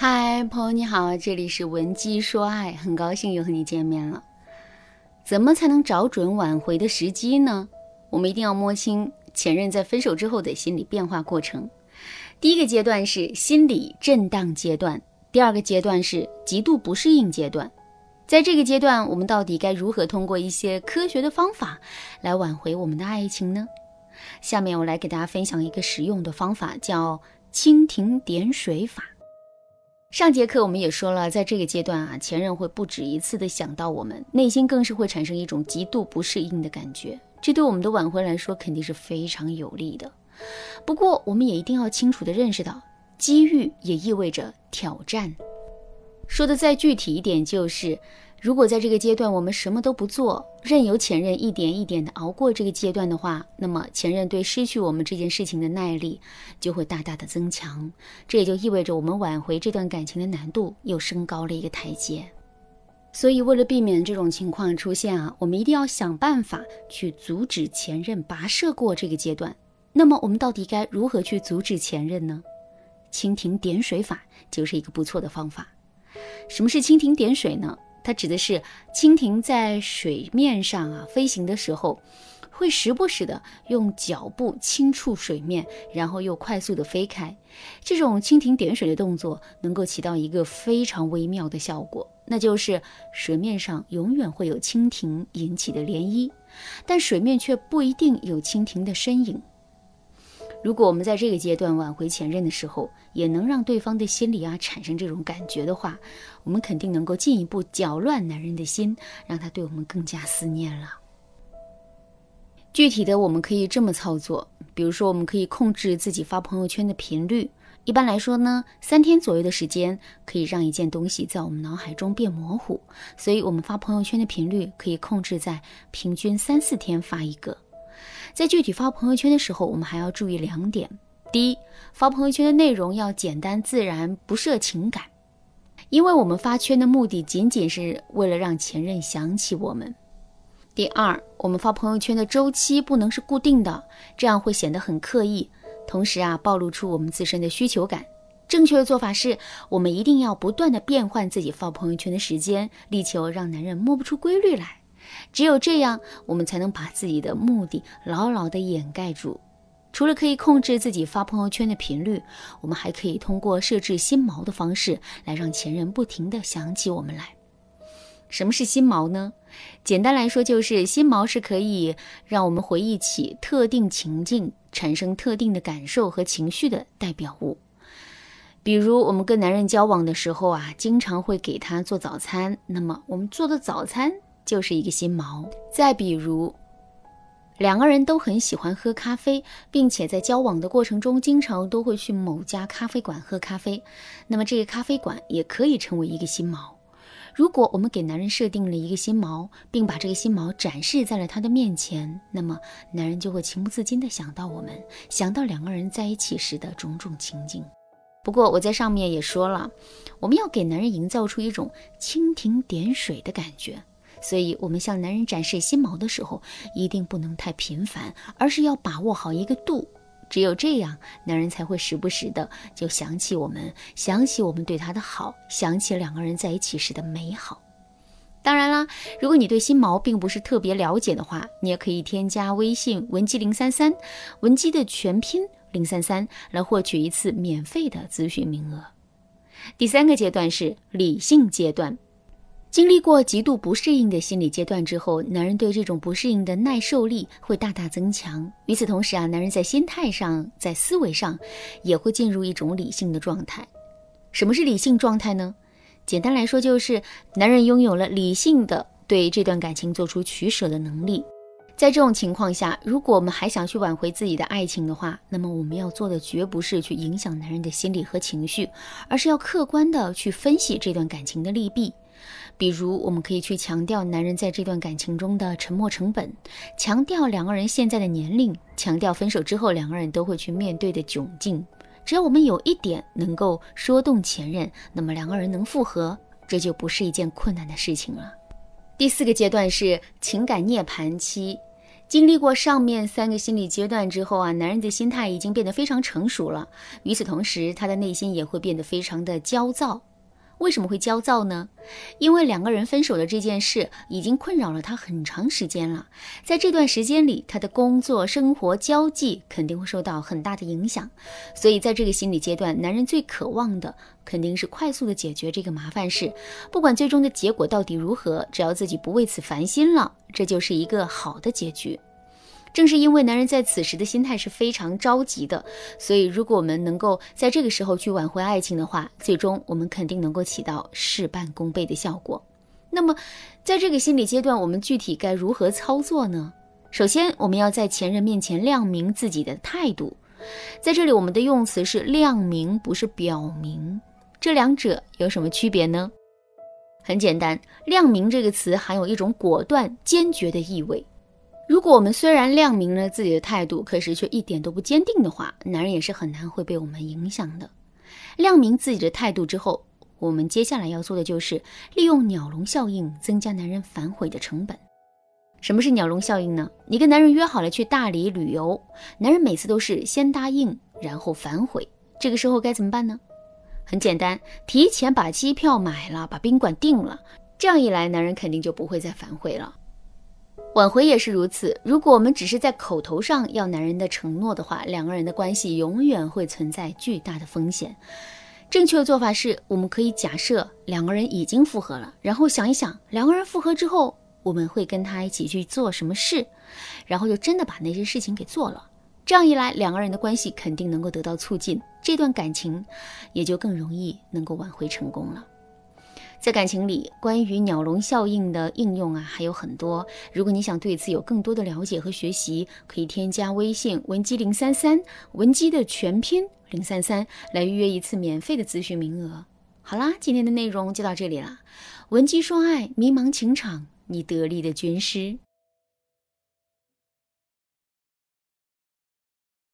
嗨，朋友你好，这里是文姬说爱，很高兴又和你见面了。怎么才能找准挽回的时机呢？我们一定要摸清前任在分手之后的心理变化过程。第一个阶段是心理震荡阶段，第二个阶段是极度不适应阶段。在这个阶段，我们到底该如何通过一些科学的方法来挽回我们的爱情呢？下面我来给大家分享一个实用的方法，叫蜻蜓点水法。上节课我们也说了，在这个阶段啊，前任会不止一次的想到我们，内心更是会产生一种极度不适应的感觉，这对我们的挽回来说肯定是非常有利的。不过，我们也一定要清楚的认识到，机遇也意味着挑战。说的再具体一点，就是。如果在这个阶段我们什么都不做，任由前任一点一点的熬过这个阶段的话，那么前任对失去我们这件事情的耐力就会大大的增强，这也就意味着我们挽回这段感情的难度又升高了一个台阶。所以，为了避免这种情况出现啊，我们一定要想办法去阻止前任跋涉过这个阶段。那么，我们到底该如何去阻止前任呢？蜻蜓点水法就是一个不错的方法。什么是蜻蜓点水呢？它指的是蜻蜓在水面上啊飞行的时候，会时不时的用脚步轻触水面，然后又快速的飞开。这种蜻蜓点水的动作能够起到一个非常微妙的效果，那就是水面上永远会有蜻蜓引起的涟漪，但水面却不一定有蜻蜓的身影。如果我们在这个阶段挽回前任的时候，也能让对方的心里啊产生这种感觉的话，我们肯定能够进一步搅乱男人的心，让他对我们更加思念了。具体的，我们可以这么操作，比如说，我们可以控制自己发朋友圈的频率。一般来说呢，三天左右的时间可以让一件东西在我们脑海中变模糊，所以我们发朋友圈的频率可以控制在平均三四天发一个。在具体发朋友圈的时候，我们还要注意两点：第一，发朋友圈的内容要简单自然，不设情感，因为我们发圈的目的仅仅是为了让前任想起我们；第二，我们发朋友圈的周期不能是固定的，这样会显得很刻意，同时啊，暴露出我们自身的需求感。正确的做法是，我们一定要不断的变换自己发朋友圈的时间，力求让男人摸不出规律来。只有这样，我们才能把自己的目的牢牢地掩盖住。除了可以控制自己发朋友圈的频率，我们还可以通过设置心锚的方式来让前任不停地想起我们来。什么是心锚呢？简单来说，就是心锚是可以让我们回忆起特定情境，产生特定的感受和情绪的代表物。比如，我们跟男人交往的时候啊，经常会给他做早餐，那么我们做的早餐。就是一个心锚。再比如，两个人都很喜欢喝咖啡，并且在交往的过程中，经常都会去某家咖啡馆喝咖啡。那么，这个咖啡馆也可以成为一个心锚。如果我们给男人设定了一个心锚，并把这个心锚展示在了他的面前，那么男人就会情不自禁地想到我们，想到两个人在一起时的种种情景。不过，我在上面也说了，我们要给男人营造出一种蜻蜓点水的感觉。所以，我们向男人展示心锚的时候，一定不能太频繁，而是要把握好一个度。只有这样，男人才会时不时的就想起我们，想起我们对他的好，想起两个人在一起时的美好。当然啦，如果你对新毛并不是特别了解的话，你也可以添加微信文姬零三三，文姬的全拼零三三，来获取一次免费的咨询名额。第三个阶段是理性阶段。经历过极度不适应的心理阶段之后，男人对这种不适应的耐受力会大大增强。与此同时啊，男人在心态上、在思维上也会进入一种理性的状态。什么是理性状态呢？简单来说，就是男人拥有了理性的对这段感情做出取舍的能力。在这种情况下，如果我们还想去挽回自己的爱情的话，那么我们要做的绝不是去影响男人的心理和情绪，而是要客观的去分析这段感情的利弊。比如，我们可以去强调男人在这段感情中的沉默成本，强调两个人现在的年龄，强调分手之后两个人都会去面对的窘境。只要我们有一点能够说动前任，那么两个人能复合，这就不是一件困难的事情了。第四个阶段是情感涅槃期，经历过上面三个心理阶段之后啊，男人的心态已经变得非常成熟了。与此同时，他的内心也会变得非常的焦躁。为什么会焦躁呢？因为两个人分手的这件事已经困扰了他很长时间了。在这段时间里，他的工作、生活、交际肯定会受到很大的影响。所以，在这个心理阶段，男人最渴望的肯定是快速的解决这个麻烦事。不管最终的结果到底如何，只要自己不为此烦心了，这就是一个好的结局。正是因为男人在此时的心态是非常着急的，所以如果我们能够在这个时候去挽回爱情的话，最终我们肯定能够起到事半功倍的效果。那么，在这个心理阶段，我们具体该如何操作呢？首先，我们要在前任面前亮明自己的态度。在这里，我们的用词是亮明，不是表明。这两者有什么区别呢？很简单，亮明这个词含有一种果断、坚决的意味。如果我们虽然亮明了自己的态度，可是却一点都不坚定的话，男人也是很难会被我们影响的。亮明自己的态度之后，我们接下来要做的就是利用鸟笼效应增加男人反悔的成本。什么是鸟笼效应呢？你跟男人约好了去大理旅游，男人每次都是先答应，然后反悔，这个时候该怎么办呢？很简单，提前把机票买了，把宾馆订了，这样一来，男人肯定就不会再反悔了。挽回也是如此。如果我们只是在口头上要男人的承诺的话，两个人的关系永远会存在巨大的风险。正确的做法是，我们可以假设两个人已经复合了，然后想一想，两个人复合之后，我们会跟他一起去做什么事，然后就真的把那些事情给做了。这样一来，两个人的关系肯定能够得到促进，这段感情也就更容易能够挽回成功了。在感情里，关于鸟笼效应的应用啊，还有很多。如果你想对此有更多的了解和学习，可以添加微信文姬零三三，文姬的全拼零三三，来预约一次免费的咨询名额。好啦，今天的内容就到这里啦。文姬说爱，迷茫情场，你得力的军师。